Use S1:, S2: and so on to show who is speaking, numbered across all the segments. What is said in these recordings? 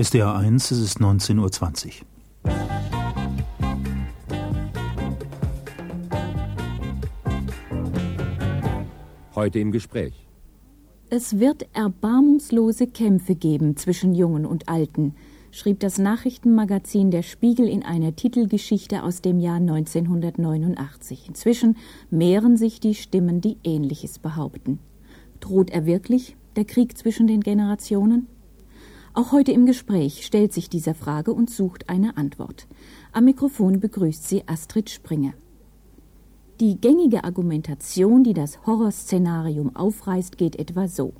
S1: SDA 1, es ist 19.20 Uhr.
S2: Heute im Gespräch.
S3: Es wird erbarmungslose Kämpfe geben zwischen Jungen und Alten, schrieb das Nachrichtenmagazin Der Spiegel in einer Titelgeschichte aus dem Jahr 1989. Inzwischen mehren sich die Stimmen, die Ähnliches behaupten. Droht er wirklich, der Krieg zwischen den Generationen? Auch heute im Gespräch stellt sich dieser Frage und sucht eine Antwort. Am Mikrofon begrüßt sie Astrid Springer. Die gängige Argumentation, die das Horrorszenarium aufreißt, geht etwa so.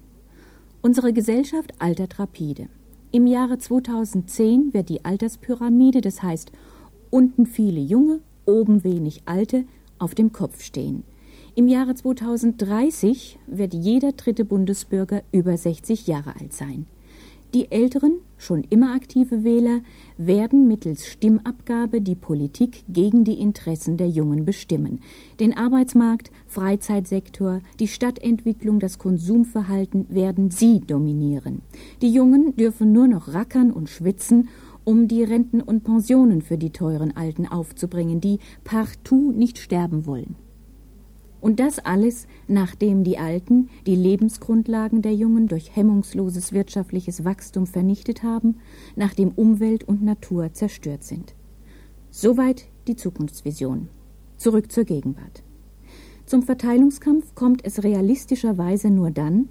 S3: Unsere Gesellschaft altert rapide. Im Jahre 2010 wird die Alterspyramide, das heißt unten viele Junge, oben wenig Alte, auf dem Kopf stehen. Im Jahre 2030 wird jeder dritte Bundesbürger über 60 Jahre alt sein. Die älteren, schon immer aktive Wähler werden mittels Stimmabgabe die Politik gegen die Interessen der Jungen bestimmen. Den Arbeitsmarkt, Freizeitsektor, die Stadtentwicklung, das Konsumverhalten werden sie dominieren. Die Jungen dürfen nur noch rackern und schwitzen, um die Renten und Pensionen für die teuren Alten aufzubringen, die partout nicht sterben wollen. Und das alles, nachdem die Alten die Lebensgrundlagen der Jungen durch hemmungsloses wirtschaftliches Wachstum vernichtet haben, nachdem Umwelt und Natur zerstört sind. Soweit die Zukunftsvision. Zurück zur Gegenwart. Zum Verteilungskampf kommt es realistischerweise nur dann,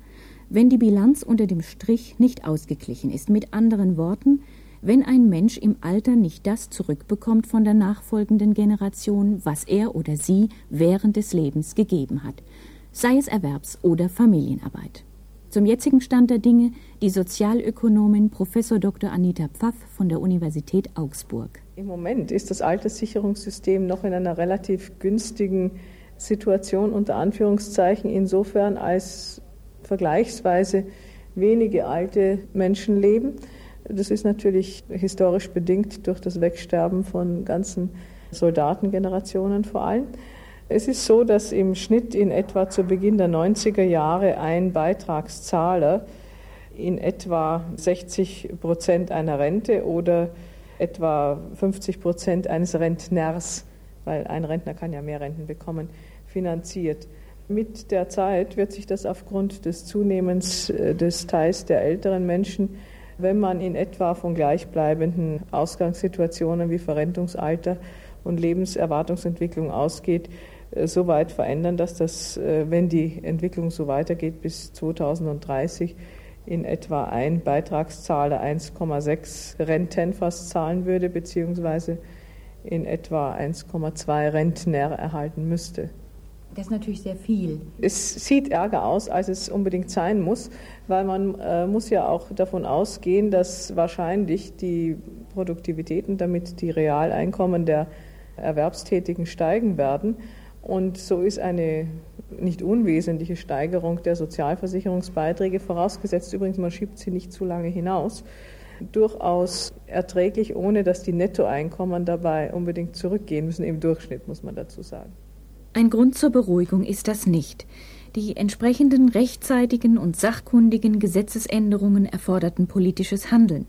S3: wenn die Bilanz unter dem Strich nicht ausgeglichen ist. Mit anderen Worten, wenn ein Mensch im Alter nicht das zurückbekommt von der nachfolgenden Generation, was er oder sie während des Lebens gegeben hat, sei es Erwerbs- oder Familienarbeit. Zum jetzigen Stand der Dinge die Sozialökonomin Prof. Dr. Anita Pfaff von der Universität Augsburg.
S4: Im Moment ist das Alterssicherungssystem noch in einer relativ günstigen Situation unter Anführungszeichen insofern als vergleichsweise wenige alte Menschen leben. Das ist natürlich historisch bedingt durch das Wegsterben von ganzen Soldatengenerationen vor allem. Es ist so, dass im Schnitt in etwa zu Beginn der 90er Jahre ein Beitragszahler in etwa 60 Prozent einer Rente oder etwa 50 Prozent eines Rentners, weil ein Rentner kann ja mehr Renten bekommen, finanziert. Mit der Zeit wird sich das aufgrund des Zunehmens äh, des Teils der älteren Menschen wenn man in etwa von gleichbleibenden Ausgangssituationen wie Verrentungsalter und Lebenserwartungsentwicklung ausgeht, äh, so weit verändern, dass das, äh, wenn die Entwicklung so weitergeht, bis 2030 in etwa ein Beitragszahler 1,6 Renten fast zahlen würde, beziehungsweise in etwa 1,2 Rentner erhalten müsste.
S3: Das ist natürlich sehr viel.
S4: Es sieht ärger aus, als es unbedingt sein muss, weil man äh, muss ja auch davon ausgehen, dass wahrscheinlich die Produktivität und damit die Realeinkommen der Erwerbstätigen steigen werden. Und so ist eine nicht unwesentliche Steigerung der Sozialversicherungsbeiträge, vorausgesetzt übrigens, man schiebt sie nicht zu lange hinaus, durchaus erträglich, ohne dass die Nettoeinkommen dabei unbedingt zurückgehen müssen, im Durchschnitt muss man dazu sagen.
S3: Ein Grund zur Beruhigung ist das nicht. Die entsprechenden rechtzeitigen und sachkundigen Gesetzesänderungen erforderten politisches Handeln.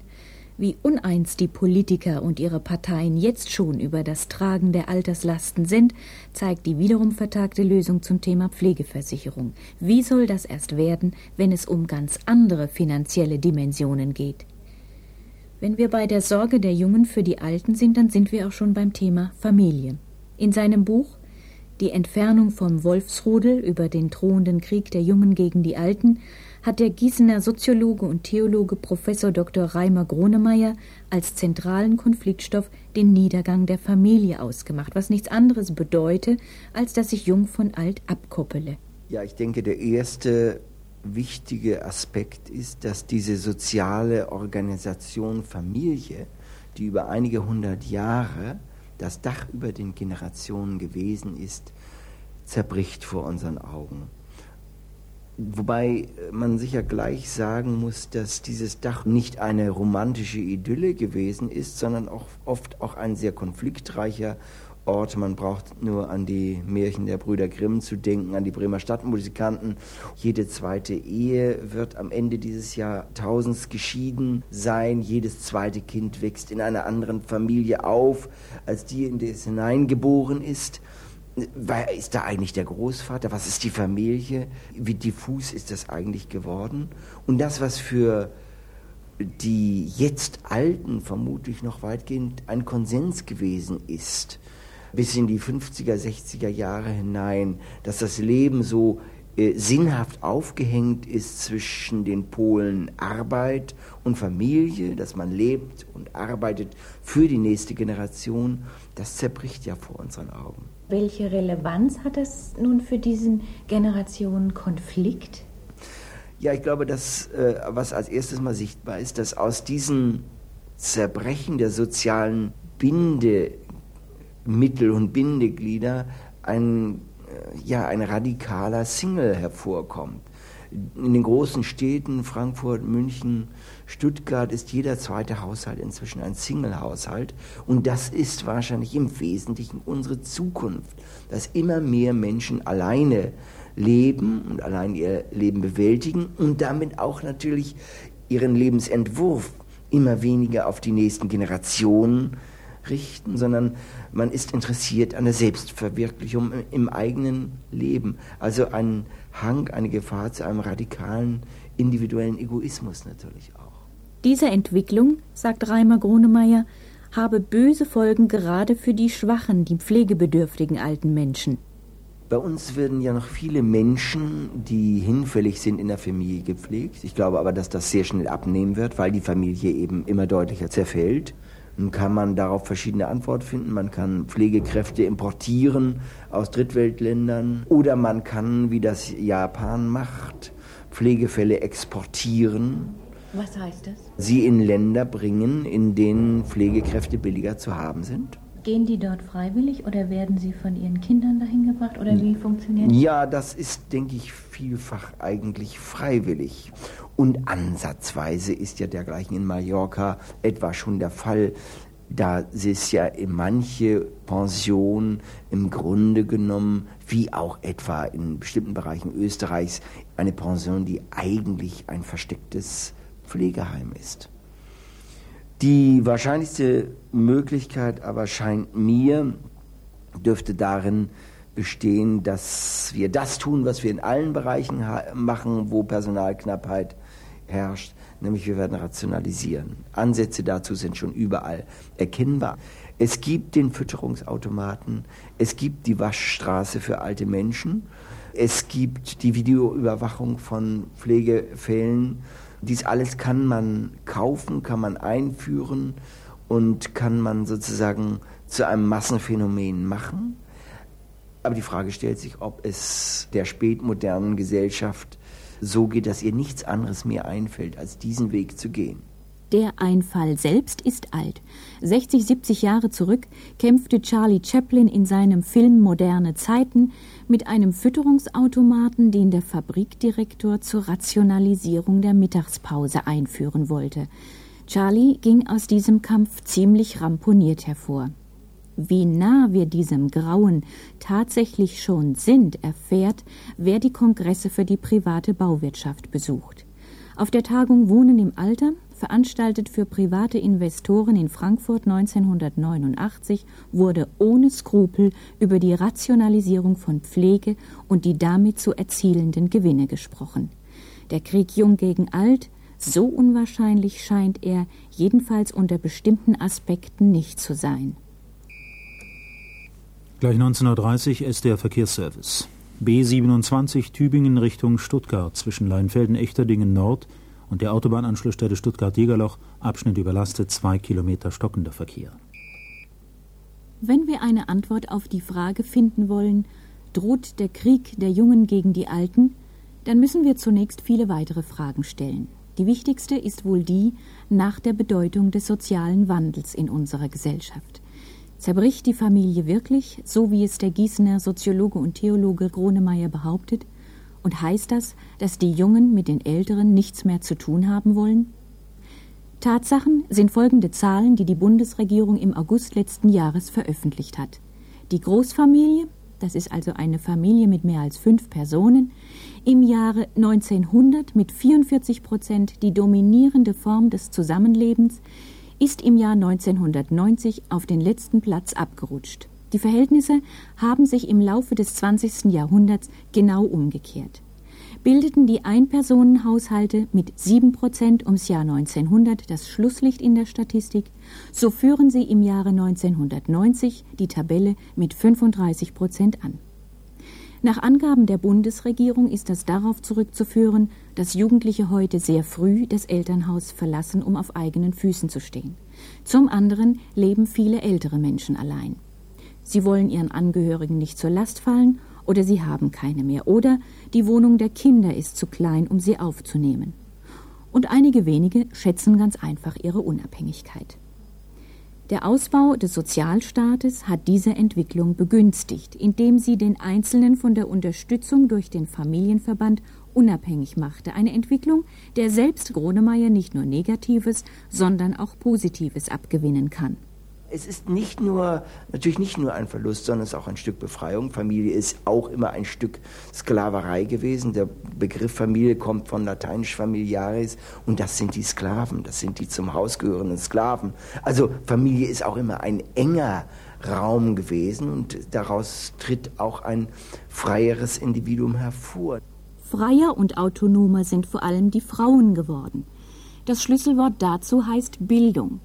S3: Wie uneins die Politiker und ihre Parteien jetzt schon über das Tragen der Alterslasten sind, zeigt die wiederum vertagte Lösung zum Thema Pflegeversicherung. Wie soll das erst werden, wenn es um ganz andere finanzielle Dimensionen geht? Wenn wir bei der Sorge der Jungen für die Alten sind, dann sind wir auch schon beim Thema Familie. In seinem Buch die Entfernung vom Wolfsrudel über den drohenden Krieg der Jungen gegen die Alten hat der Gießener Soziologe und Theologe Professor Dr. Reimer Gronemeyer als zentralen Konfliktstoff den Niedergang der Familie ausgemacht, was nichts anderes bedeute, als dass sich Jung von Alt abkoppele.
S5: Ja, ich denke, der erste wichtige Aspekt ist, dass diese soziale Organisation Familie, die über einige hundert Jahre das Dach über den Generationen gewesen ist, zerbricht vor unseren Augen. Wobei man sicher gleich sagen muss, dass dieses Dach nicht eine romantische Idylle gewesen ist, sondern auch oft auch ein sehr konfliktreicher Orte. Man braucht nur an die Märchen der Brüder Grimm zu denken, an die Bremer Stadtmusikanten. Jede zweite Ehe wird am Ende dieses Jahrtausends geschieden sein. Jedes zweite Kind wächst in einer anderen Familie auf, als die, in die es hineingeboren ist. Wer ist da eigentlich der Großvater? Was ist die Familie? Wie diffus ist das eigentlich geworden? Und das, was für die jetzt Alten vermutlich noch weitgehend ein Konsens gewesen ist, bis in die 50er, 60er Jahre hinein, dass das Leben so äh, sinnhaft aufgehängt ist zwischen den Polen Arbeit und Familie, dass man lebt und arbeitet für die nächste Generation, das zerbricht ja vor unseren Augen.
S3: Welche Relevanz hat das nun für diesen Generationenkonflikt?
S5: Ja, ich glaube, dass äh, was als erstes mal sichtbar ist, dass aus diesem Zerbrechen der sozialen Bindemittel und Bindeglieder ein, äh, ja, ein radikaler Single hervorkommt. In den großen Städten, Frankfurt, München, Stuttgart, ist jeder zweite Haushalt inzwischen ein Single-Haushalt. Und das ist wahrscheinlich im Wesentlichen unsere Zukunft, dass immer mehr Menschen alleine leben und allein ihr Leben bewältigen und damit auch natürlich ihren Lebensentwurf immer weniger auf die nächsten Generationen richten, sondern man ist interessiert an der Selbstverwirklichung im eigenen Leben. Also ein Hang, eine Gefahr zu einem radikalen individuellen Egoismus natürlich auch.
S3: Diese Entwicklung, sagt Reimer Grunemeyer, habe böse Folgen gerade für die schwachen, die pflegebedürftigen alten Menschen.
S5: Bei uns werden ja noch viele Menschen, die hinfällig sind, in der Familie gepflegt. Ich glaube aber, dass das sehr schnell abnehmen wird, weil die Familie eben immer deutlicher zerfällt. Nun kann man darauf verschiedene Antworten finden. Man kann Pflegekräfte importieren aus Drittweltländern oder man kann, wie das Japan macht, Pflegefälle exportieren.
S3: Was heißt das?
S5: Sie in Länder bringen, in denen Pflegekräfte billiger zu haben sind.
S3: Gehen die dort freiwillig oder werden sie von ihren Kindern dahin gebracht oder wie funktioniert das?
S5: Ja, das ist, denke ich, vielfach eigentlich freiwillig. Und ansatzweise ist ja dergleichen in Mallorca etwa schon der Fall. Da ist ja in manche Pensionen im Grunde genommen, wie auch etwa in bestimmten Bereichen Österreichs, eine Pension, die eigentlich ein verstecktes Pflegeheim ist. Die wahrscheinlichste Möglichkeit aber scheint mir, dürfte darin bestehen, dass wir das tun, was wir in allen Bereichen machen, wo Personalknappheit herrscht, nämlich wir werden rationalisieren. Ansätze dazu sind schon überall erkennbar. Es gibt den Fütterungsautomaten, es gibt die Waschstraße für alte Menschen, es gibt die Videoüberwachung von Pflegefällen dies alles kann man kaufen, kann man einführen und kann man sozusagen zu einem Massenphänomen machen. Aber die Frage stellt sich, ob es der spätmodernen Gesellschaft so geht, dass ihr nichts anderes mehr einfällt, als diesen Weg zu gehen.
S3: Der Einfall selbst ist alt. 60, 70 Jahre zurück kämpfte Charlie Chaplin in seinem Film Moderne Zeiten mit einem Fütterungsautomaten, den der Fabrikdirektor zur Rationalisierung der Mittagspause einführen wollte. Charlie ging aus diesem Kampf ziemlich ramponiert hervor. Wie nah wir diesem Grauen tatsächlich schon sind, erfährt, wer die Kongresse für die private Bauwirtschaft besucht. Auf der Tagung Wohnen im Alter veranstaltet für private Investoren in Frankfurt 1989, wurde ohne Skrupel über die Rationalisierung von Pflege und die damit zu erzielenden Gewinne gesprochen. Der Krieg Jung gegen Alt, so unwahrscheinlich scheint er, jedenfalls unter bestimmten Aspekten nicht zu sein.
S1: Gleich 1930 ist der Verkehrsservice. B27 Tübingen Richtung Stuttgart zwischen Leinfelden-Echterdingen Nord und der Autobahnanschlussstelle Stuttgart-Jägerloch Abschnitt überlastet, zwei Kilometer stockender Verkehr.
S3: Wenn wir eine Antwort auf die Frage finden wollen, droht der Krieg der Jungen gegen die Alten, dann müssen wir zunächst viele weitere Fragen stellen. Die wichtigste ist wohl die nach der Bedeutung des sozialen Wandels in unserer Gesellschaft. Zerbricht die Familie wirklich, so wie es der Gießener Soziologe und Theologe Gronemeyer behauptet, und heißt das, dass die Jungen mit den Älteren nichts mehr zu tun haben wollen? Tatsachen sind folgende Zahlen, die die Bundesregierung im August letzten Jahres veröffentlicht hat. Die Großfamilie, das ist also eine Familie mit mehr als fünf Personen, im Jahre 1900 mit 44 Prozent die dominierende Form des Zusammenlebens, ist im Jahr 1990 auf den letzten Platz abgerutscht. Die Verhältnisse haben sich im Laufe des 20. Jahrhunderts genau umgekehrt. Bildeten die Einpersonenhaushalte mit 7 Prozent ums Jahr 1900 das Schlusslicht in der Statistik, so führen sie im Jahre 1990 die Tabelle mit 35 Prozent an. Nach Angaben der Bundesregierung ist das darauf zurückzuführen, dass Jugendliche heute sehr früh das Elternhaus verlassen, um auf eigenen Füßen zu stehen. Zum anderen leben viele ältere Menschen allein. Sie wollen ihren Angehörigen nicht zur Last fallen oder sie haben keine mehr oder die Wohnung der Kinder ist zu klein, um sie aufzunehmen. Und einige wenige schätzen ganz einfach ihre Unabhängigkeit. Der Ausbau des Sozialstaates hat diese Entwicklung begünstigt, indem sie den Einzelnen von der Unterstützung durch den Familienverband unabhängig machte. Eine Entwicklung, der selbst Gronemeyer nicht nur Negatives, sondern auch Positives abgewinnen kann.
S5: Es ist nicht nur, natürlich nicht nur ein Verlust, sondern es ist auch ein Stück Befreiung. Familie ist auch immer ein Stück Sklaverei gewesen. Der Begriff Familie kommt von lateinisch familiaris und das sind die Sklaven, das sind die zum Haus gehörenden Sklaven. Also Familie ist auch immer ein enger Raum gewesen und daraus tritt auch ein freieres Individuum hervor.
S3: Freier und autonomer sind vor allem die Frauen geworden. Das Schlüsselwort dazu heißt Bildung.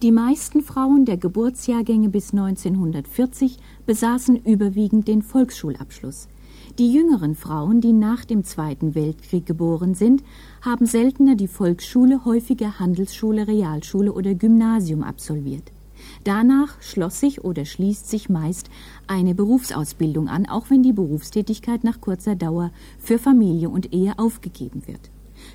S3: Die meisten Frauen der Geburtsjahrgänge bis 1940 besaßen überwiegend den Volksschulabschluss. Die jüngeren Frauen, die nach dem Zweiten Weltkrieg geboren sind, haben seltener die Volksschule, häufiger Handelsschule, Realschule oder Gymnasium absolviert. Danach schloss sich oder schließt sich meist eine Berufsausbildung an, auch wenn die Berufstätigkeit nach kurzer Dauer für Familie und Ehe aufgegeben wird.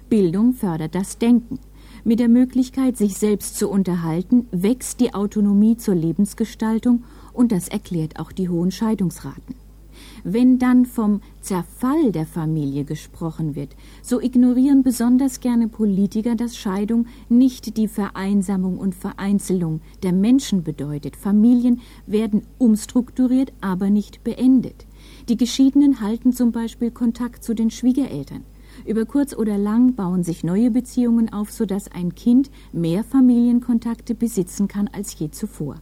S3: Bildung fördert das Denken. Mit der Möglichkeit, sich selbst zu unterhalten, wächst die Autonomie zur Lebensgestaltung und das erklärt auch die hohen Scheidungsraten. Wenn dann vom Zerfall der Familie gesprochen wird, so ignorieren besonders gerne Politiker, dass Scheidung nicht die Vereinsamung und Vereinzelung der Menschen bedeutet. Familien werden umstrukturiert, aber nicht beendet. Die Geschiedenen halten zum Beispiel Kontakt zu den Schwiegereltern. Über kurz oder lang bauen sich neue Beziehungen auf, sodass ein Kind mehr Familienkontakte besitzen kann als je zuvor.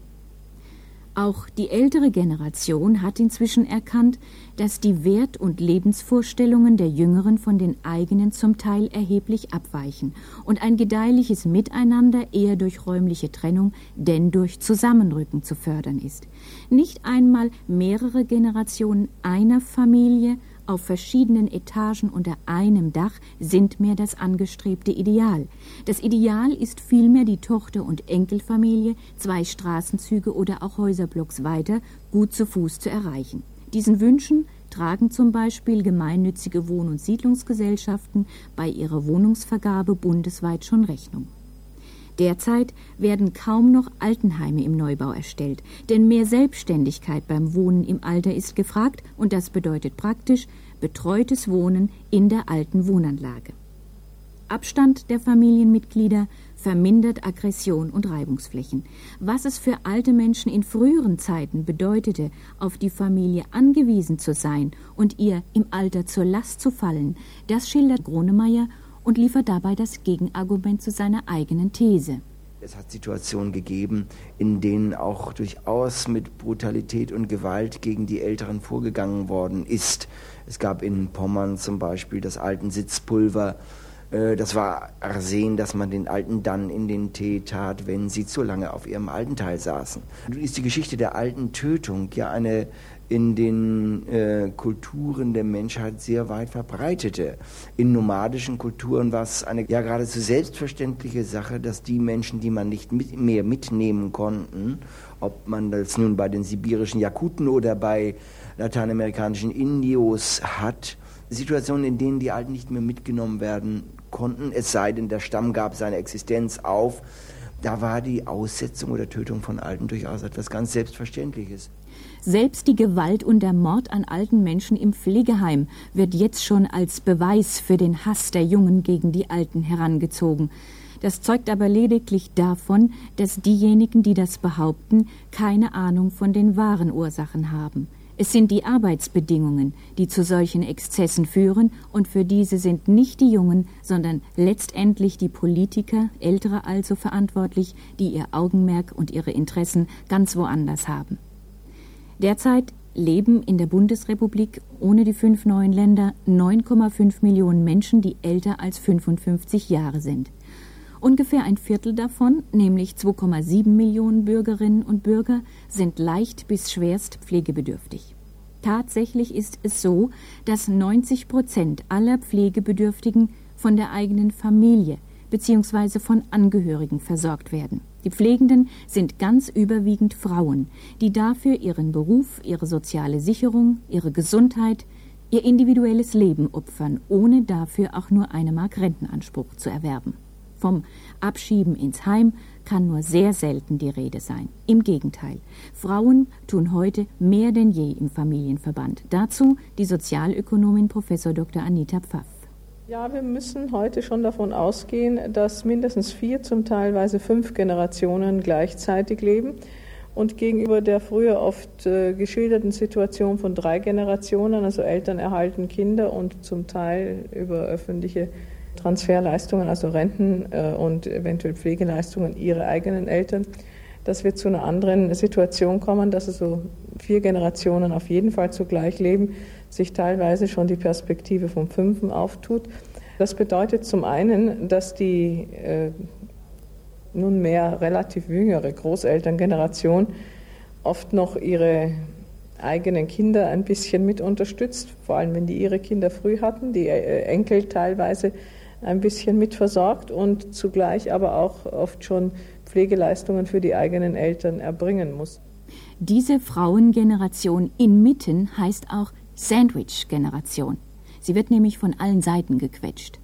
S3: Auch die ältere Generation hat inzwischen erkannt, dass die Wert- und Lebensvorstellungen der Jüngeren von den eigenen zum Teil erheblich abweichen und ein gedeihliches Miteinander eher durch räumliche Trennung denn durch Zusammenrücken zu fördern ist. Nicht einmal mehrere Generationen einer Familie auf verschiedenen Etagen unter einem Dach sind mehr das angestrebte Ideal. Das Ideal ist vielmehr die Tochter- und Enkelfamilie, zwei Straßenzüge oder auch Häuserblocks weiter, gut zu Fuß zu erreichen. Diesen Wünschen tragen zum Beispiel gemeinnützige Wohn- und Siedlungsgesellschaften bei ihrer Wohnungsvergabe bundesweit schon Rechnung. Derzeit werden kaum noch Altenheime im Neubau erstellt, denn mehr Selbstständigkeit beim Wohnen im Alter ist gefragt und das bedeutet praktisch betreutes Wohnen in der alten Wohnanlage. Abstand der Familienmitglieder vermindert Aggression und Reibungsflächen. Was es für alte Menschen in früheren Zeiten bedeutete, auf die Familie angewiesen zu sein und ihr im Alter zur Last zu fallen, das schildert Gronemeyer und liefert dabei das Gegenargument zu seiner eigenen These.
S5: Es hat Situationen gegeben, in denen auch durchaus mit Brutalität und Gewalt gegen die Älteren vorgegangen worden ist. Es gab in Pommern zum Beispiel das alten Sitzpulver. Äh, das war Arsen, dass man den Alten dann in den Tee tat, wenn sie zu lange auf ihrem alten Teil saßen. Ist die Geschichte der alten Tötung ja eine in den äh, Kulturen der Menschheit sehr weit verbreitete. In nomadischen Kulturen war es eine ja geradezu selbstverständliche Sache, dass die Menschen, die man nicht mit, mehr mitnehmen konnten, ob man das nun bei den sibirischen Jakuten oder bei lateinamerikanischen Indios hat, Situationen, in denen die Alten nicht mehr mitgenommen werden konnten, es sei denn, der Stamm gab seine Existenz auf, da war die Aussetzung oder Tötung von Alten durchaus etwas ganz Selbstverständliches.
S3: Selbst die Gewalt und der Mord an alten Menschen im Pflegeheim wird jetzt schon als Beweis für den Hass der Jungen gegen die Alten herangezogen. Das zeugt aber lediglich davon, dass diejenigen, die das behaupten, keine Ahnung von den wahren Ursachen haben. Es sind die Arbeitsbedingungen, die zu solchen Exzessen führen, und für diese sind nicht die Jungen, sondern letztendlich die Politiker, ältere also verantwortlich, die ihr Augenmerk und ihre Interessen ganz woanders haben. Derzeit leben in der Bundesrepublik ohne die fünf neuen Länder 9,5 Millionen Menschen, die älter als 55 Jahre sind. Ungefähr ein Viertel davon, nämlich 2,7 Millionen Bürgerinnen und Bürger, sind leicht bis schwerst pflegebedürftig. Tatsächlich ist es so, dass 90 Prozent aller Pflegebedürftigen von der eigenen Familie bzw. von Angehörigen versorgt werden. Die Pflegenden sind ganz überwiegend Frauen, die dafür ihren Beruf, ihre soziale Sicherung, ihre Gesundheit, ihr individuelles Leben opfern, ohne dafür auch nur eine Mark Rentenanspruch zu erwerben. Vom Abschieben ins Heim kann nur sehr selten die Rede sein. Im Gegenteil, Frauen tun heute mehr denn je im Familienverband. Dazu die Sozialökonomin Prof. Dr. Anita Pfaff.
S4: Ja, wir müssen heute schon davon ausgehen, dass mindestens vier, zum teilweise fünf Generationen gleichzeitig leben. Und gegenüber der früher oft äh, geschilderten Situation von drei Generationen, also Eltern erhalten Kinder und zum Teil über öffentliche Transferleistungen, also Renten äh, und eventuell Pflegeleistungen ihre eigenen Eltern, dass wir zu einer anderen Situation kommen, dass also vier Generationen auf jeden Fall zugleich leben, sich teilweise schon die Perspektive vom Fünfen auftut. Das bedeutet zum einen, dass die äh, nunmehr relativ jüngere Großelterngeneration oft noch ihre eigenen Kinder ein bisschen mit unterstützt, vor allem wenn die ihre Kinder früh hatten, die äh, Enkel teilweise ein bisschen mitversorgt und zugleich aber auch oft schon Pflegeleistungen für die eigenen Eltern erbringen muss.
S3: Diese Frauengeneration inmitten heißt auch Sandwich-Generation. Sie wird nämlich von allen Seiten gequetscht.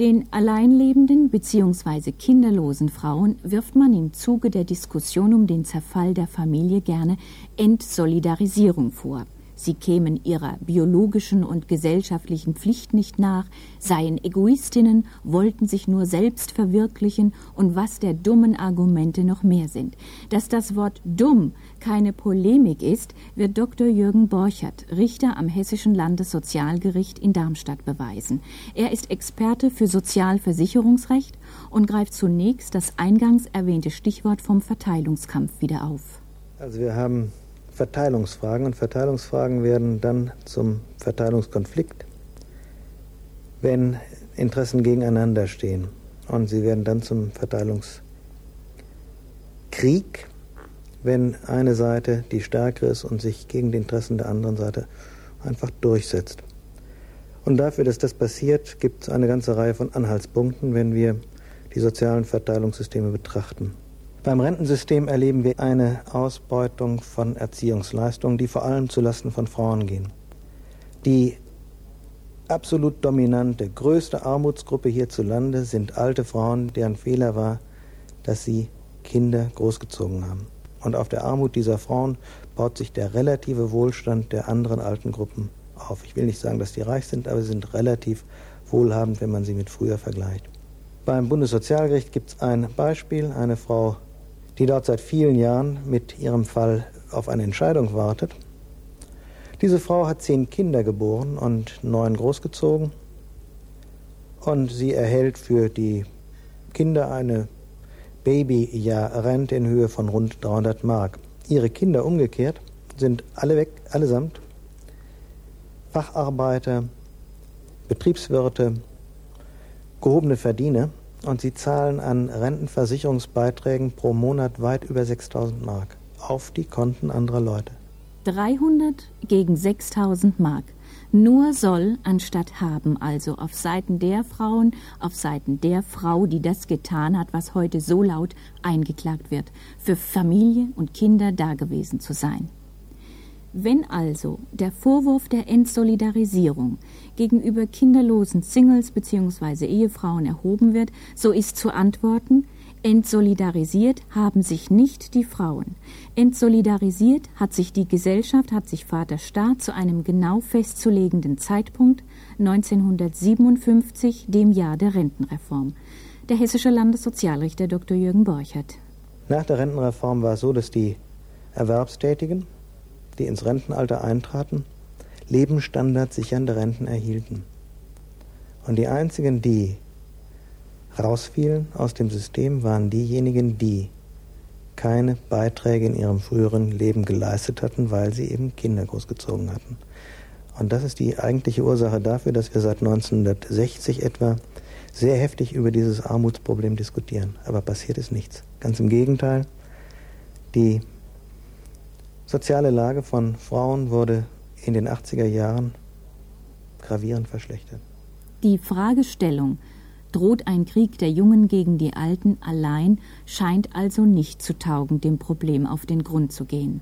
S3: Den alleinlebenden bzw. kinderlosen Frauen wirft man im Zuge der Diskussion um den Zerfall der Familie gerne Entsolidarisierung vor. Sie kämen ihrer biologischen und gesellschaftlichen Pflicht nicht nach, seien Egoistinnen, wollten sich nur selbst verwirklichen und was der dummen Argumente noch mehr sind. Dass das Wort dumm keine Polemik ist, wird Dr. Jürgen Borchert, Richter am Hessischen Landessozialgericht in Darmstadt, beweisen. Er ist Experte für Sozialversicherungsrecht und greift zunächst das eingangs erwähnte Stichwort vom Verteilungskampf wieder auf.
S6: Also wir haben Verteilungsfragen und Verteilungsfragen werden dann zum Verteilungskonflikt, wenn Interessen gegeneinander stehen. Und sie werden dann zum Verteilungskrieg, wenn eine Seite die stärkere ist und sich gegen die Interessen der anderen Seite einfach durchsetzt. Und dafür, dass das passiert, gibt es eine ganze Reihe von Anhaltspunkten, wenn wir die sozialen Verteilungssysteme betrachten. Beim Rentensystem erleben wir eine Ausbeutung von Erziehungsleistungen, die vor allem zulasten von Frauen gehen. Die absolut dominante, größte Armutsgruppe hierzulande sind alte Frauen, deren Fehler war, dass sie Kinder großgezogen haben. Und auf der Armut dieser Frauen baut sich der relative Wohlstand der anderen alten Gruppen auf. Ich will nicht sagen, dass die reich sind, aber sie sind relativ wohlhabend, wenn man sie mit früher vergleicht. Beim Bundessozialgericht gibt es ein Beispiel, eine Frau die dort seit vielen Jahren mit ihrem Fall auf eine Entscheidung wartet. Diese Frau hat zehn Kinder geboren und neun großgezogen und sie erhält für die Kinder eine Babyjahrrente in Höhe von rund 300 Mark. Ihre Kinder umgekehrt sind alle weg, allesamt Facharbeiter, Betriebswirte, gehobene Verdiener und sie zahlen an Rentenversicherungsbeiträgen pro Monat weit über 6000 Mark auf die Konten anderer Leute.
S3: 300 gegen 6000 Mark. Nur soll anstatt haben, also auf Seiten der Frauen, auf Seiten der Frau, die das getan hat, was heute so laut eingeklagt wird, für Familie und Kinder dagewesen zu sein. Wenn also der Vorwurf der Entsolidarisierung gegenüber kinderlosen Singles bzw. Ehefrauen erhoben wird, so ist zu antworten, Entsolidarisiert haben sich nicht die Frauen. Entsolidarisiert hat sich die Gesellschaft, hat sich Vater Staat zu einem genau festzulegenden Zeitpunkt 1957, dem Jahr der Rentenreform. der hessische Landessozialrichter Dr. Jürgen Borchert.
S6: Nach der Rentenreform war es so, dass die Erwerbstätigen, die ins Rentenalter eintraten, lebensstandardsichernde Renten erhielten. Und die einzigen, die rausfielen aus dem System, waren diejenigen, die keine Beiträge in ihrem früheren Leben geleistet hatten, weil sie eben Kinder großgezogen hatten. Und das ist die eigentliche Ursache dafür, dass wir seit 1960 etwa sehr heftig über dieses Armutsproblem diskutieren. Aber passiert ist nichts. Ganz im Gegenteil. Die soziale Lage von Frauen wurde in den 80er Jahren gravierend verschlechtert.
S3: Die Fragestellung, droht ein Krieg der Jungen gegen die Alten allein, scheint also nicht zu taugen, dem Problem auf den Grund zu gehen.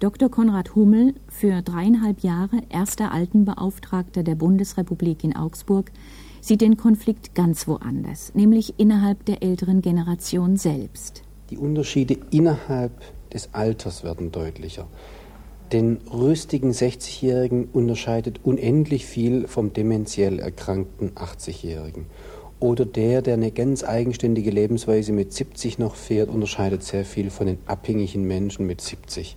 S3: Dr. Konrad Hummel, für dreieinhalb Jahre erster Altenbeauftragter der Bundesrepublik in Augsburg, sieht den Konflikt ganz woanders, nämlich innerhalb der älteren Generation selbst.
S7: Die Unterschiede innerhalb des Alters werden deutlicher. Den rüstigen 60-Jährigen unterscheidet unendlich viel vom dementiell erkrankten 80-Jährigen. Oder der, der eine ganz eigenständige Lebensweise mit 70 noch fährt, unterscheidet sehr viel von den abhängigen Menschen mit 70.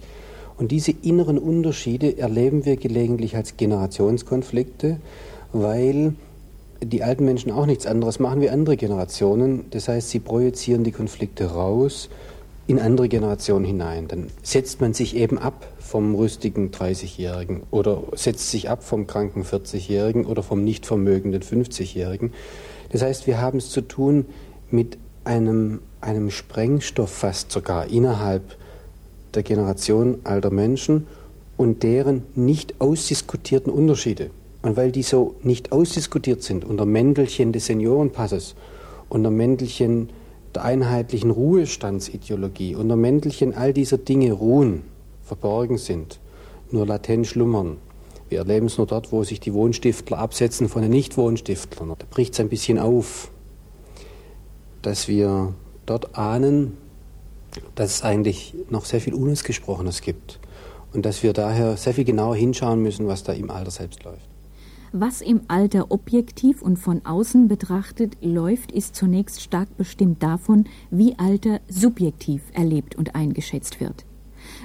S7: Und diese inneren Unterschiede erleben wir gelegentlich als Generationskonflikte, weil die alten Menschen auch nichts anderes machen wie andere Generationen. Das heißt, sie projizieren die Konflikte raus in andere Generationen hinein. Dann setzt man sich eben ab vom rüstigen 30-Jährigen oder setzt sich ab vom kranken 40-Jährigen oder vom nicht vermögenden 50-Jährigen. Das heißt, wir haben es zu tun mit einem, einem Sprengstoff fast sogar innerhalb der Generation alter Menschen und deren nicht ausdiskutierten Unterschiede. Und weil die so nicht ausdiskutiert sind unter Mäntelchen des Seniorenpasses, unter Mäntelchen der einheitlichen Ruhestandsideologie, unter Mäntelchen all dieser Dinge ruhen, verborgen sind, nur latent schlummern. Wir erleben es nur dort, wo sich die Wohnstiftler absetzen von den Nicht-Wohnstiftlern. Da bricht es ein bisschen auf, dass wir dort ahnen, dass es eigentlich noch sehr viel Unausgesprochenes gibt und dass wir daher sehr viel genauer hinschauen müssen, was da im Alter selbst läuft.
S3: Was im Alter objektiv und von außen betrachtet läuft, ist zunächst stark bestimmt davon, wie Alter subjektiv erlebt und eingeschätzt wird.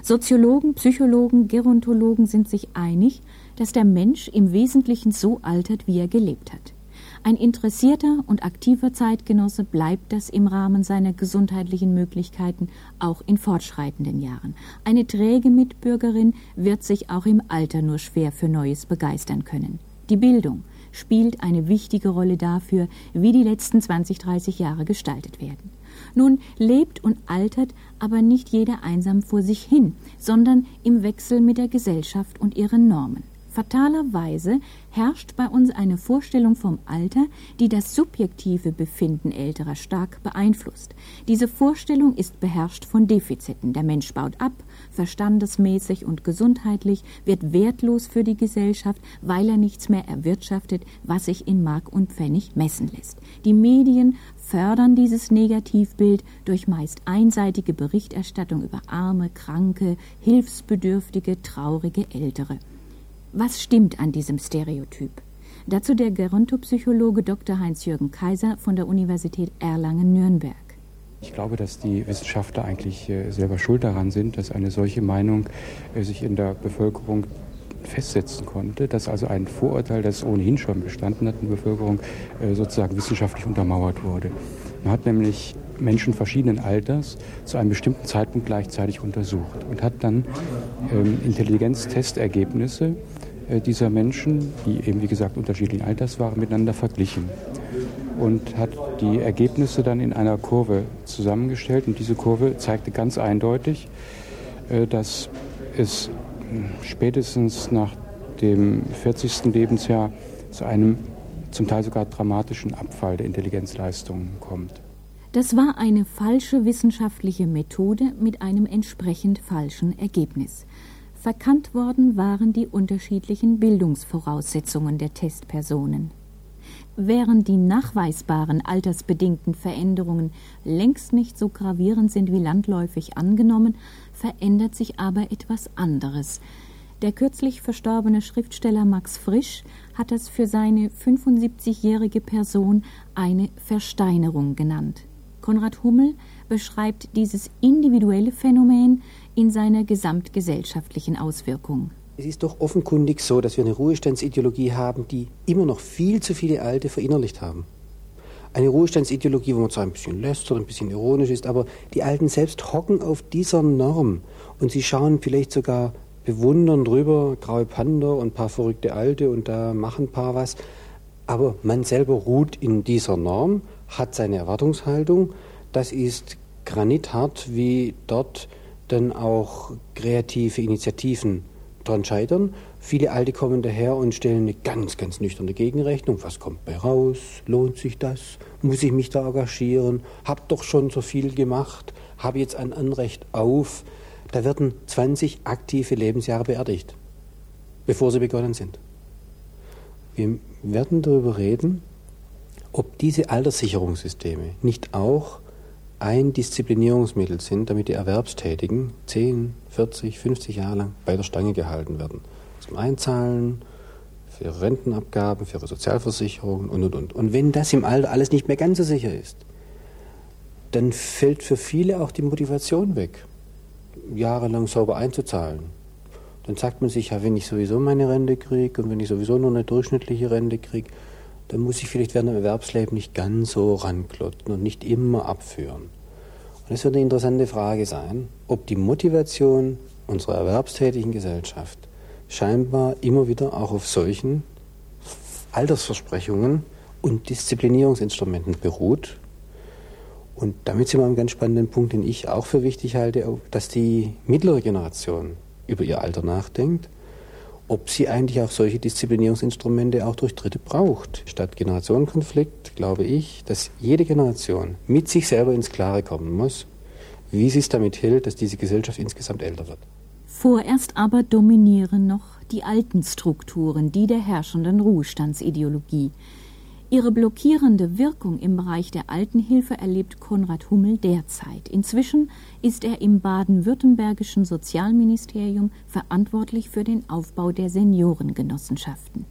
S3: Soziologen, Psychologen, Gerontologen sind sich einig, dass der Mensch im Wesentlichen so altert, wie er gelebt hat. Ein interessierter und aktiver Zeitgenosse bleibt das im Rahmen seiner gesundheitlichen Möglichkeiten auch in fortschreitenden Jahren. Eine träge Mitbürgerin wird sich auch im Alter nur schwer für Neues begeistern können. Die Bildung spielt eine wichtige Rolle dafür, wie die letzten 20, 30 Jahre gestaltet werden. Nun lebt und altert aber nicht jeder einsam vor sich hin, sondern im Wechsel mit der Gesellschaft und ihren Normen. Fatalerweise herrscht bei uns eine Vorstellung vom Alter, die das subjektive Befinden Älterer stark beeinflusst. Diese Vorstellung ist beherrscht von Defiziten. Der Mensch baut ab, verstandesmäßig und gesundheitlich, wird wertlos für die Gesellschaft, weil er nichts mehr erwirtschaftet, was sich in Mark und Pfennig messen lässt. Die Medien fördern dieses Negativbild durch meist einseitige Berichterstattung über arme, kranke, hilfsbedürftige, traurige Ältere. Was stimmt an diesem Stereotyp? Dazu der Gerontopsychologe Dr. Heinz-Jürgen Kaiser von der Universität Erlangen-Nürnberg.
S8: Ich glaube, dass die Wissenschaftler eigentlich äh, selber schuld daran sind, dass eine solche Meinung äh, sich in der Bevölkerung festsetzen konnte, dass also ein Vorurteil, das ohnehin schon bestanden hat in der Bevölkerung, äh, sozusagen wissenschaftlich untermauert wurde. Man hat nämlich Menschen verschiedenen Alters zu einem bestimmten Zeitpunkt gleichzeitig untersucht und hat dann ähm, Intelligenztestergebnisse dieser Menschen, die eben wie gesagt unterschiedlichen Alters waren, miteinander verglichen und hat die Ergebnisse dann in einer Kurve zusammengestellt und diese Kurve zeigte ganz eindeutig, äh, dass es hm, spätestens nach dem 40. Lebensjahr zu einem zum Teil sogar dramatischen Abfall der Intelligenzleistungen kommt.
S3: Das war eine falsche wissenschaftliche Methode mit einem entsprechend falschen Ergebnis. Verkannt worden waren die unterschiedlichen Bildungsvoraussetzungen der Testpersonen. Während die nachweisbaren altersbedingten Veränderungen längst nicht so gravierend sind wie landläufig angenommen, verändert sich aber etwas anderes. Der kürzlich verstorbene Schriftsteller Max Frisch hat das für seine 75-jährige Person eine Versteinerung genannt. Konrad Hummel beschreibt dieses individuelle Phänomen in seiner gesamtgesellschaftlichen Auswirkung.
S7: Es ist doch offenkundig so, dass wir eine Ruhestandsideologie haben, die immer noch viel zu viele Alte verinnerlicht haben. Eine Ruhestandsideologie, wo man zwar ein bisschen lästert, ein bisschen ironisch ist, aber die Alten selbst hocken auf dieser Norm und sie schauen vielleicht sogar bewundern drüber, graue Panda und ein paar verrückte Alte und da machen ein paar was. Aber man selber ruht in dieser Norm, hat seine Erwartungshaltung. Das ist granithart, wie dort dann auch kreative Initiativen dran scheitern. Viele Alte kommen daher und stellen eine ganz, ganz nüchterne Gegenrechnung. Was kommt bei raus? Lohnt sich das? Muss ich mich da engagieren? Hab doch schon so viel gemacht. Habe jetzt ein Anrecht auf. Da werden 20 aktive Lebensjahre beerdigt, bevor sie begonnen sind. Wir werden darüber reden, ob diese Alterssicherungssysteme nicht auch ein Disziplinierungsmittel sind, damit die Erwerbstätigen 10, 40, 50 Jahre lang bei der Stange gehalten werden. Zum Einzahlen, für ihre Rentenabgaben, für ihre Sozialversicherungen und, und, und. Und wenn das im Alter alles nicht mehr ganz so sicher ist, dann fällt für viele auch die Motivation weg, jahrelang sauber einzuzahlen. Dann sagt man sich, ja, wenn ich sowieso meine Rente kriege und wenn ich sowieso nur eine durchschnittliche Rente kriege, dann muss ich vielleicht während dem Erwerbsleben nicht ganz so ranklotzen und nicht immer abführen. Und es wird eine interessante Frage sein, ob die Motivation unserer erwerbstätigen Gesellschaft scheinbar immer wieder auch auf solchen Altersversprechungen und Disziplinierungsinstrumenten beruht. Und damit sind wir einem ganz spannenden Punkt, den ich auch für wichtig halte, dass die mittlere Generation über ihr Alter nachdenkt ob sie eigentlich auch solche Disziplinierungsinstrumente auch durch Dritte braucht. Statt Generationenkonflikt glaube ich, dass jede Generation mit sich selber ins Klare kommen muss, wie sie es damit hält, dass diese Gesellschaft insgesamt älter wird.
S3: Vorerst aber dominieren noch die alten Strukturen, die der herrschenden Ruhestandsideologie. Ihre blockierende Wirkung im Bereich der Altenhilfe erlebt Konrad Hummel derzeit. Inzwischen ist er im baden-württembergischen Sozialministerium verantwortlich für den Aufbau der Seniorengenossenschaften.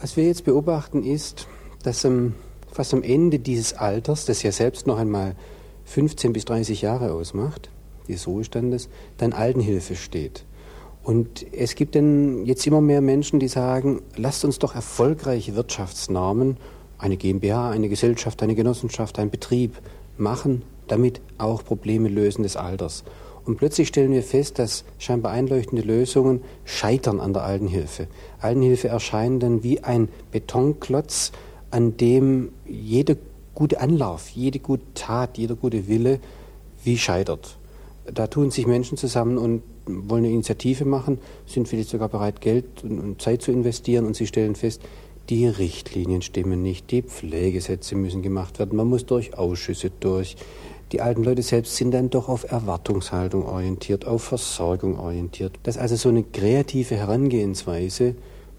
S7: Was wir jetzt beobachten ist, dass ähm, fast am Ende dieses Alters, das ja selbst noch einmal 15 bis 30 Jahre ausmacht, des Ruhestandes, dann Altenhilfe steht. Und es gibt dann jetzt immer mehr Menschen, die sagen, lasst uns doch erfolgreiche Wirtschaftsnormen eine GmbH, eine Gesellschaft, eine Genossenschaft, ein Betrieb machen, damit auch Probleme lösen des Alters. Und plötzlich stellen wir fest, dass scheinbar einleuchtende Lösungen scheitern an der Altenhilfe. Altenhilfe erscheint dann wie ein Betonklotz, an dem jeder gute Anlauf, jede gute Tat, jeder gute Wille wie scheitert. Da tun sich Menschen zusammen und wollen eine Initiative machen, sind vielleicht sogar bereit, Geld und Zeit zu investieren und sie stellen fest, die Richtlinien stimmen nicht, die Pflegesätze müssen gemacht werden, man muss durch Ausschüsse durch. Die alten Leute selbst sind dann doch auf Erwartungshaltung orientiert, auf Versorgung orientiert. Dass also so eine kreative Herangehensweise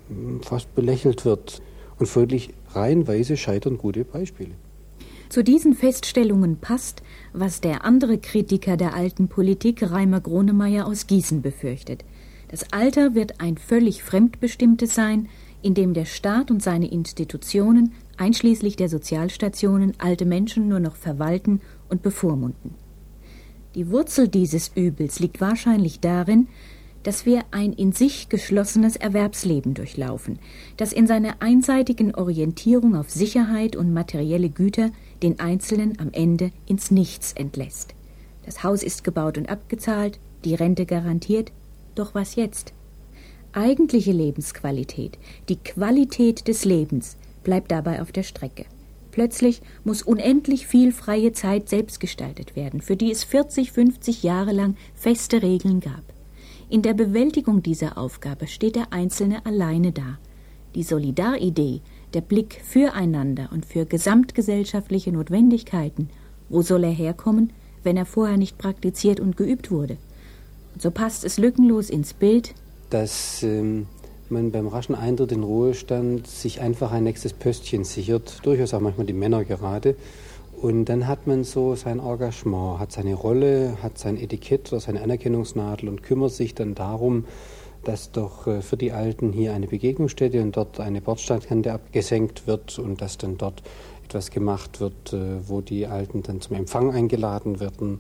S7: hm, fast belächelt wird. Und folglich reihenweise scheitern gute Beispiele.
S3: Zu diesen Feststellungen passt, was der andere Kritiker der alten Politik, Reimer Gronemeyer aus Gießen, befürchtet. Das Alter wird ein völlig fremdbestimmtes sein, in dem der Staat und seine Institutionen, einschließlich der Sozialstationen, alte Menschen nur noch verwalten und bevormunden. Die Wurzel dieses Übels liegt wahrscheinlich darin, dass wir ein in sich geschlossenes Erwerbsleben durchlaufen, das in seiner einseitigen Orientierung auf Sicherheit und materielle Güter den Einzelnen am Ende ins Nichts entlässt. Das Haus ist gebaut und abgezahlt, die Rente garantiert, doch was jetzt? Eigentliche Lebensqualität, die Qualität des Lebens, bleibt dabei auf der Strecke. Plötzlich muss unendlich viel freie Zeit selbst gestaltet werden, für die es 40, 50 Jahre lang feste Regeln gab. In der Bewältigung dieser Aufgabe steht der Einzelne alleine da. Die Solidaridee, der Blick füreinander und für gesamtgesellschaftliche Notwendigkeiten, wo soll er herkommen, wenn er vorher nicht praktiziert und geübt wurde? So passt es lückenlos ins Bild,
S7: dass ähm, man beim raschen Eintritt in Ruhestand sich einfach ein nächstes Pöstchen sichert, durchaus auch manchmal die Männer gerade. Und dann hat man so sein Engagement, hat seine Rolle, hat sein Etikett oder seine Anerkennungsnadel und kümmert sich dann darum, dass doch äh, für die Alten hier eine Begegnungsstätte und dort eine Bordsteinkante abgesenkt wird und dass dann dort etwas gemacht wird, äh, wo die Alten dann zum Empfang eingeladen werden.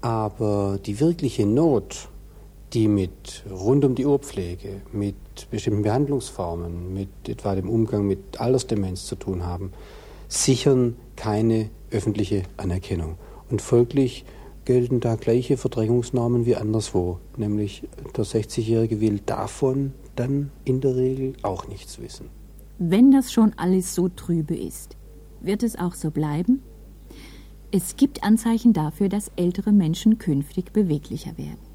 S7: Aber die wirkliche Not, die mit rund um die Uhrpflege, mit bestimmten Behandlungsformen, mit etwa dem Umgang mit Altersdemenz zu tun haben, sichern keine öffentliche Anerkennung. Und folglich gelten da gleiche Verdrängungsnormen wie anderswo. Nämlich der 60-Jährige will davon dann in der Regel auch nichts wissen.
S3: Wenn das schon alles so trübe ist, wird es auch so bleiben? Es gibt Anzeichen dafür, dass ältere Menschen künftig beweglicher werden.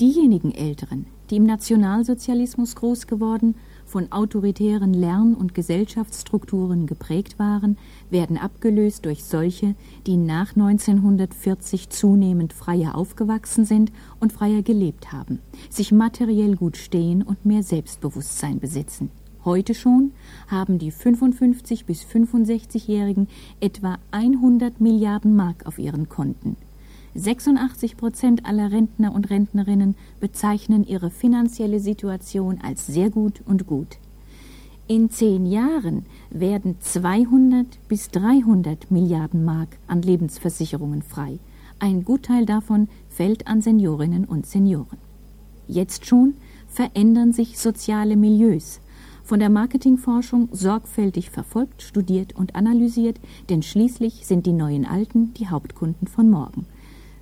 S3: Diejenigen Älteren, die im Nationalsozialismus groß geworden von autoritären Lern- und Gesellschaftsstrukturen geprägt waren, werden abgelöst durch solche, die nach 1940 zunehmend freier aufgewachsen sind und freier gelebt haben, sich materiell gut stehen und mehr Selbstbewusstsein besitzen. Heute schon haben die 55 bis 65-Jährigen etwa 100 Milliarden Mark auf ihren Konten. 86 Prozent aller Rentner und Rentnerinnen bezeichnen ihre finanzielle Situation als sehr gut und gut. In zehn Jahren werden 200 bis 300 Milliarden Mark an Lebensversicherungen frei. Ein Gutteil davon fällt an Seniorinnen und Senioren. Jetzt schon verändern sich soziale Milieus, von der Marketingforschung sorgfältig verfolgt, studiert und analysiert, denn schließlich sind die neuen Alten die Hauptkunden von morgen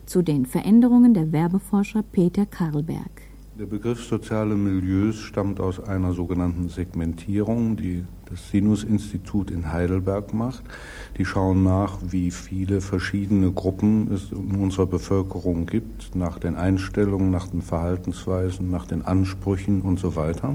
S3: zu den Veränderungen der Werbeforscher Peter Karlberg.
S9: Der Begriff soziale Milieus stammt aus einer sogenannten Segmentierung, die das Sinus-Institut in Heidelberg macht. Die schauen nach, wie viele verschiedene Gruppen es in unserer Bevölkerung gibt, nach den Einstellungen, nach den Verhaltensweisen, nach den Ansprüchen und so weiter.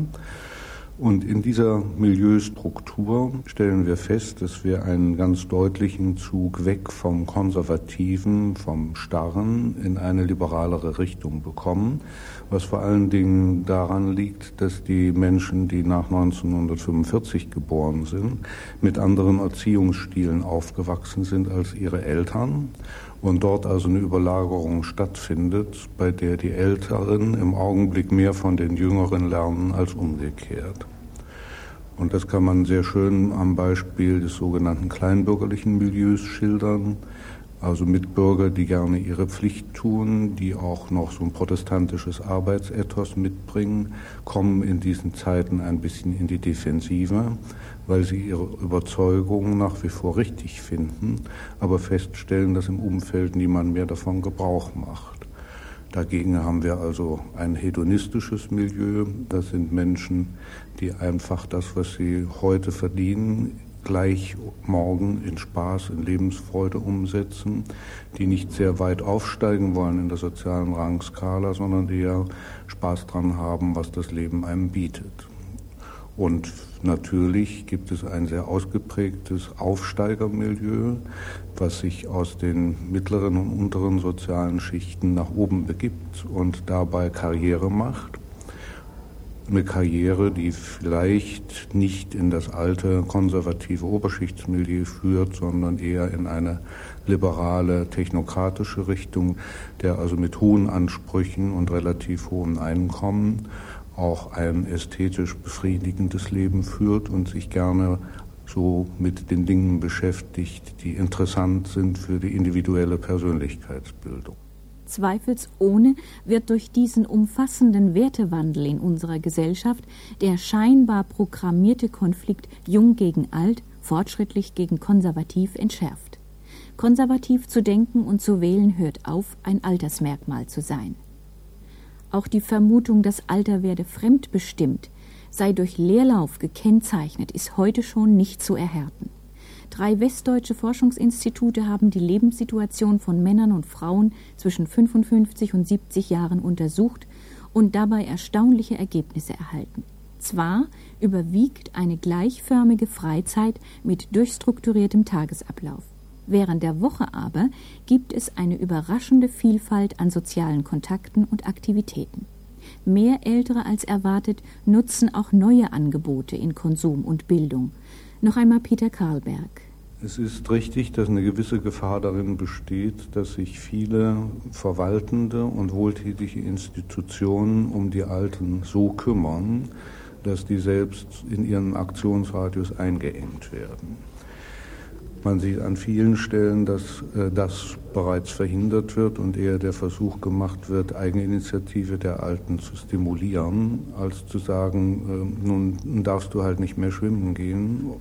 S9: Und in dieser Milieustruktur stellen wir fest, dass wir einen ganz deutlichen Zug weg vom Konservativen, vom Starren in eine liberalere Richtung bekommen, was vor allen Dingen daran liegt, dass die Menschen, die nach 1945 geboren sind, mit anderen Erziehungsstilen aufgewachsen sind als ihre Eltern und dort also eine Überlagerung stattfindet, bei der die Älteren im Augenblick mehr von den Jüngeren lernen als umgekehrt. Und das kann man sehr schön am Beispiel des sogenannten kleinbürgerlichen Milieus schildern. Also Mitbürger, die gerne ihre Pflicht tun, die auch noch so ein protestantisches Arbeitsethos mitbringen, kommen in diesen Zeiten ein bisschen in die Defensive, weil sie ihre Überzeugungen nach wie vor richtig finden, aber feststellen, dass im Umfeld niemand mehr davon Gebrauch macht. Dagegen haben wir also ein hedonistisches Milieu. Das sind Menschen, die einfach das, was sie heute verdienen, gleich morgen in Spaß, in Lebensfreude umsetzen, die nicht sehr weit aufsteigen wollen in der sozialen Rangskala, sondern ja Spaß dran haben, was das Leben einem bietet. Und natürlich gibt es ein sehr ausgeprägtes Aufsteigermilieu, was sich aus den mittleren und unteren sozialen Schichten nach oben begibt und dabei Karriere macht eine Karriere, die vielleicht nicht in das alte konservative Oberschichtsmilieu führt, sondern eher in eine liberale, technokratische Richtung, der also mit hohen Ansprüchen und relativ hohen Einkommen auch ein ästhetisch befriedigendes Leben führt und sich gerne so mit den Dingen beschäftigt, die interessant sind für die individuelle Persönlichkeitsbildung.
S3: Zweifelsohne wird durch diesen umfassenden Wertewandel in unserer Gesellschaft der scheinbar programmierte Konflikt Jung gegen Alt, fortschrittlich gegen konservativ entschärft. Konservativ zu denken und zu wählen hört auf, ein Altersmerkmal zu sein. Auch die Vermutung, das Alter werde fremdbestimmt, sei durch Leerlauf gekennzeichnet, ist heute schon nicht zu erhärten. Drei westdeutsche Forschungsinstitute haben die Lebenssituation von Männern und Frauen zwischen 55 und 70 Jahren untersucht und dabei erstaunliche Ergebnisse erhalten. Zwar überwiegt eine gleichförmige Freizeit mit durchstrukturiertem Tagesablauf. Während der Woche aber gibt es eine überraschende Vielfalt an sozialen Kontakten und Aktivitäten. Mehr Ältere als erwartet nutzen auch neue Angebote in Konsum und Bildung, noch einmal Peter Karlberg.
S9: Es ist richtig, dass eine gewisse Gefahr darin besteht, dass sich viele verwaltende und wohltätige Institutionen um die Alten so kümmern, dass die selbst in ihren Aktionsradius eingeengt werden. Man sieht an vielen Stellen, dass äh, das bereits verhindert wird und eher der Versuch gemacht wird, Eigeninitiative der Alten zu stimulieren, als zu sagen, äh, nun darfst du halt nicht mehr schwimmen gehen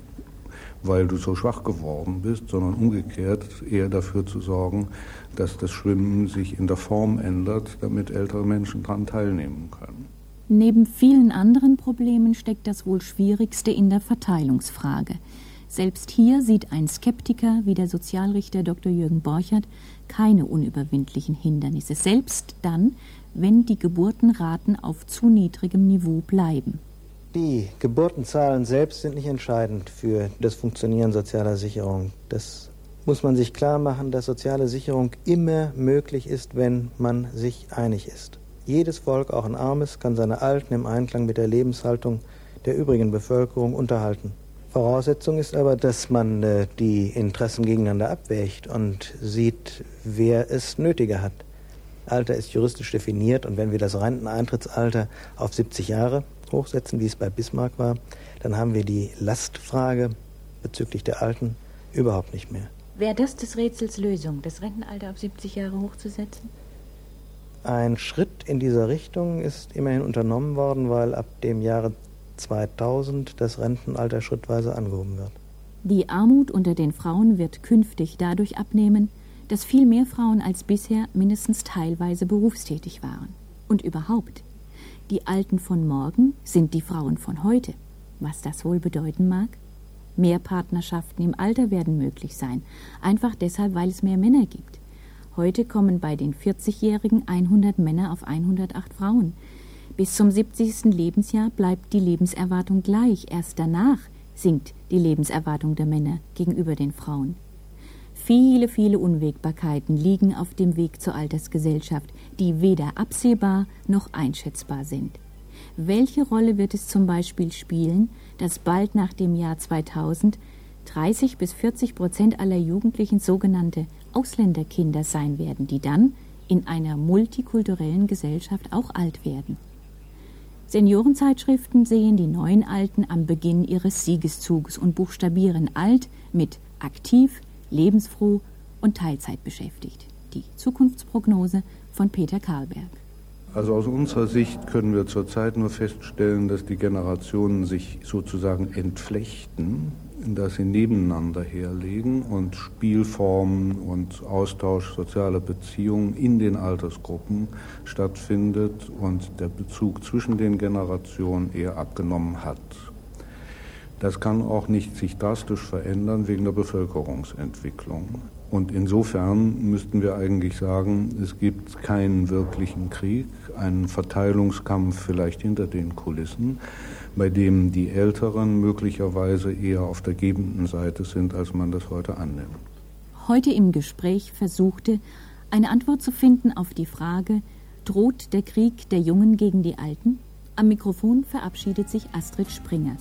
S9: weil du so schwach geworden bist, sondern umgekehrt eher dafür zu sorgen, dass das Schwimmen sich in der Form ändert, damit ältere Menschen daran teilnehmen können.
S3: Neben vielen anderen Problemen steckt das wohl schwierigste in der Verteilungsfrage. Selbst hier sieht ein Skeptiker wie der Sozialrichter Dr. Jürgen Borchert keine unüberwindlichen Hindernisse, selbst dann, wenn die Geburtenraten auf zu niedrigem Niveau bleiben.
S6: Die Geburtenzahlen selbst sind nicht entscheidend für das Funktionieren sozialer Sicherung. Das muss man sich klar machen, dass soziale Sicherung immer möglich ist, wenn man sich einig ist. Jedes Volk, auch ein armes, kann seine Alten im Einklang mit der Lebenshaltung der übrigen Bevölkerung unterhalten. Voraussetzung ist aber, dass man äh, die Interessen gegeneinander abwägt und sieht, wer es nötiger hat. Alter ist juristisch definiert und wenn wir das Renteneintrittsalter auf 70 Jahre hochsetzen, wie es bei Bismarck war, dann haben wir die Lastfrage bezüglich der Alten überhaupt nicht mehr.
S3: Wäre das des Rätsels Lösung, das Rentenalter auf 70 Jahre hochzusetzen?
S6: Ein Schritt in dieser Richtung ist immerhin unternommen worden, weil ab dem Jahre 2000 das Rentenalter schrittweise angehoben wird.
S3: Die Armut unter den Frauen wird künftig dadurch abnehmen, dass viel mehr Frauen als bisher mindestens teilweise berufstätig waren. Und überhaupt, die Alten von morgen sind die Frauen von heute. Was das wohl bedeuten mag? Mehr Partnerschaften im Alter werden möglich sein, einfach deshalb, weil es mehr Männer gibt. Heute kommen bei den 40-Jährigen 100 Männer auf 108 Frauen. Bis zum 70. Lebensjahr bleibt die Lebenserwartung gleich. Erst danach sinkt die Lebenserwartung der Männer gegenüber den Frauen. Viele, viele Unwägbarkeiten liegen auf dem Weg zur Altersgesellschaft, die weder absehbar noch einschätzbar sind. Welche Rolle wird es zum Beispiel spielen, dass bald nach dem Jahr 2000 30 bis 40 Prozent aller Jugendlichen sogenannte Ausländerkinder sein werden, die dann in einer multikulturellen Gesellschaft auch alt werden? Seniorenzeitschriften sehen die neuen Alten am Beginn ihres Siegeszuges und buchstabieren alt mit aktiv, lebensfroh und Teilzeit beschäftigt. Die Zukunftsprognose von Peter Karlberg.
S9: Also aus unserer Sicht können wir zurzeit nur feststellen, dass die Generationen sich sozusagen entflechten, dass sie nebeneinander herlegen und Spielformen und Austausch sozialer Beziehungen in den Altersgruppen stattfindet und der Bezug zwischen den Generationen eher abgenommen hat. Das kann auch nicht sich drastisch verändern wegen der Bevölkerungsentwicklung. Und insofern müssten wir eigentlich sagen, es gibt keinen wirklichen Krieg, einen Verteilungskampf vielleicht hinter den Kulissen, bei dem die Älteren möglicherweise eher auf der gebenden Seite sind, als man das heute annimmt.
S3: Heute im Gespräch versuchte, eine Antwort zu finden auf die Frage, droht der Krieg der Jungen gegen die Alten? Am Mikrofon verabschiedet sich Astrid Springer.